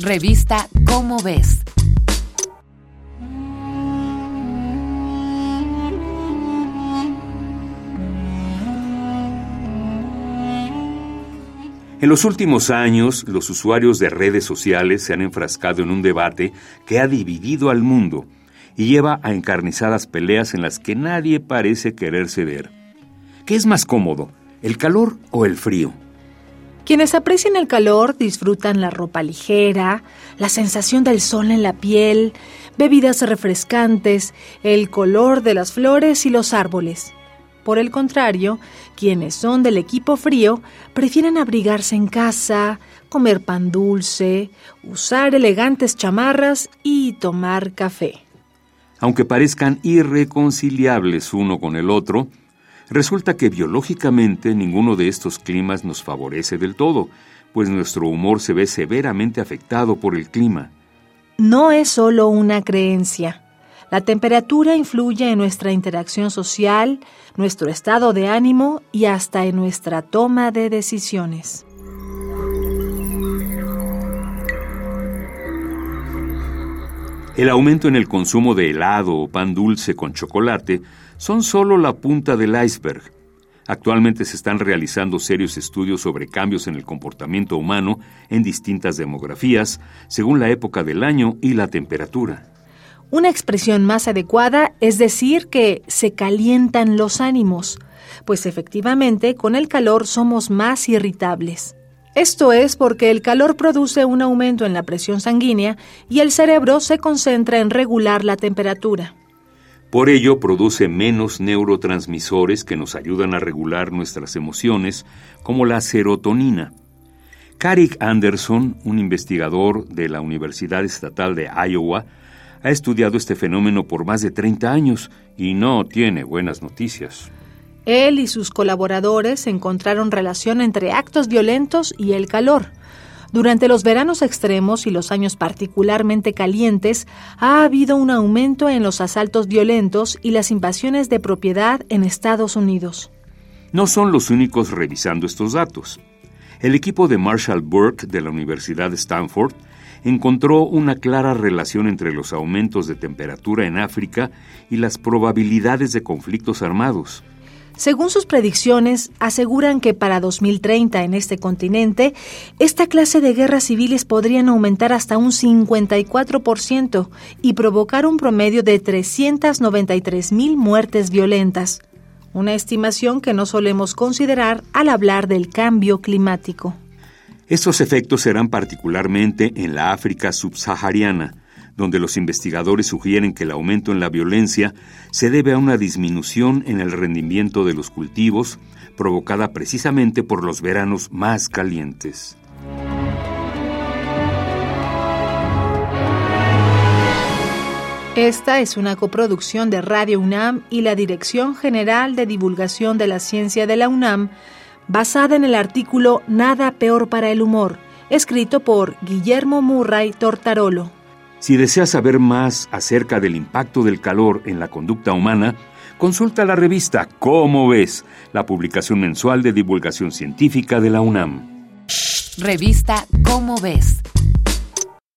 Revista Cómo ves. En los últimos años, los usuarios de redes sociales se han enfrascado en un debate que ha dividido al mundo y lleva a encarnizadas peleas en las que nadie parece querer ceder. ¿Qué es más cómodo, el calor o el frío? Quienes aprecian el calor disfrutan la ropa ligera, la sensación del sol en la piel, bebidas refrescantes, el color de las flores y los árboles. Por el contrario, quienes son del equipo frío prefieren abrigarse en casa, comer pan dulce, usar elegantes chamarras y tomar café. Aunque parezcan irreconciliables uno con el otro, resulta que biológicamente ninguno de estos climas nos favorece del todo, pues nuestro humor se ve severamente afectado por el clima. No es solo una creencia. La temperatura influye en nuestra interacción social, nuestro estado de ánimo y hasta en nuestra toma de decisiones. El aumento en el consumo de helado o pan dulce con chocolate son solo la punta del iceberg. Actualmente se están realizando serios estudios sobre cambios en el comportamiento humano en distintas demografías, según la época del año y la temperatura. Una expresión más adecuada es decir que se calientan los ánimos, pues efectivamente con el calor somos más irritables. Esto es porque el calor produce un aumento en la presión sanguínea y el cerebro se concentra en regular la temperatura. Por ello produce menos neurotransmisores que nos ayudan a regular nuestras emociones, como la serotonina. Carrick Anderson, un investigador de la Universidad Estatal de Iowa, ha estudiado este fenómeno por más de 30 años y no tiene buenas noticias. Él y sus colaboradores encontraron relación entre actos violentos y el calor. Durante los veranos extremos y los años particularmente calientes, ha habido un aumento en los asaltos violentos y las invasiones de propiedad en Estados Unidos. No son los únicos revisando estos datos. El equipo de Marshall Burke de la Universidad de Stanford encontró una clara relación entre los aumentos de temperatura en África y las probabilidades de conflictos armados. Según sus predicciones, aseguran que para 2030 en este continente, esta clase de guerras civiles podrían aumentar hasta un 54% y provocar un promedio de 393 mil muertes violentas, una estimación que no solemos considerar al hablar del cambio climático. Estos efectos serán particularmente en la África subsahariana, donde los investigadores sugieren que el aumento en la violencia se debe a una disminución en el rendimiento de los cultivos, provocada precisamente por los veranos más calientes. Esta es una coproducción de Radio UNAM y la Dirección General de Divulgación de la Ciencia de la UNAM, basada en el artículo Nada peor para el humor, escrito por Guillermo Murray Tortarolo. Si deseas saber más acerca del impacto del calor en la conducta humana, consulta la revista Cómo ves, la publicación mensual de divulgación científica de la UNAM. Revista Cómo ves.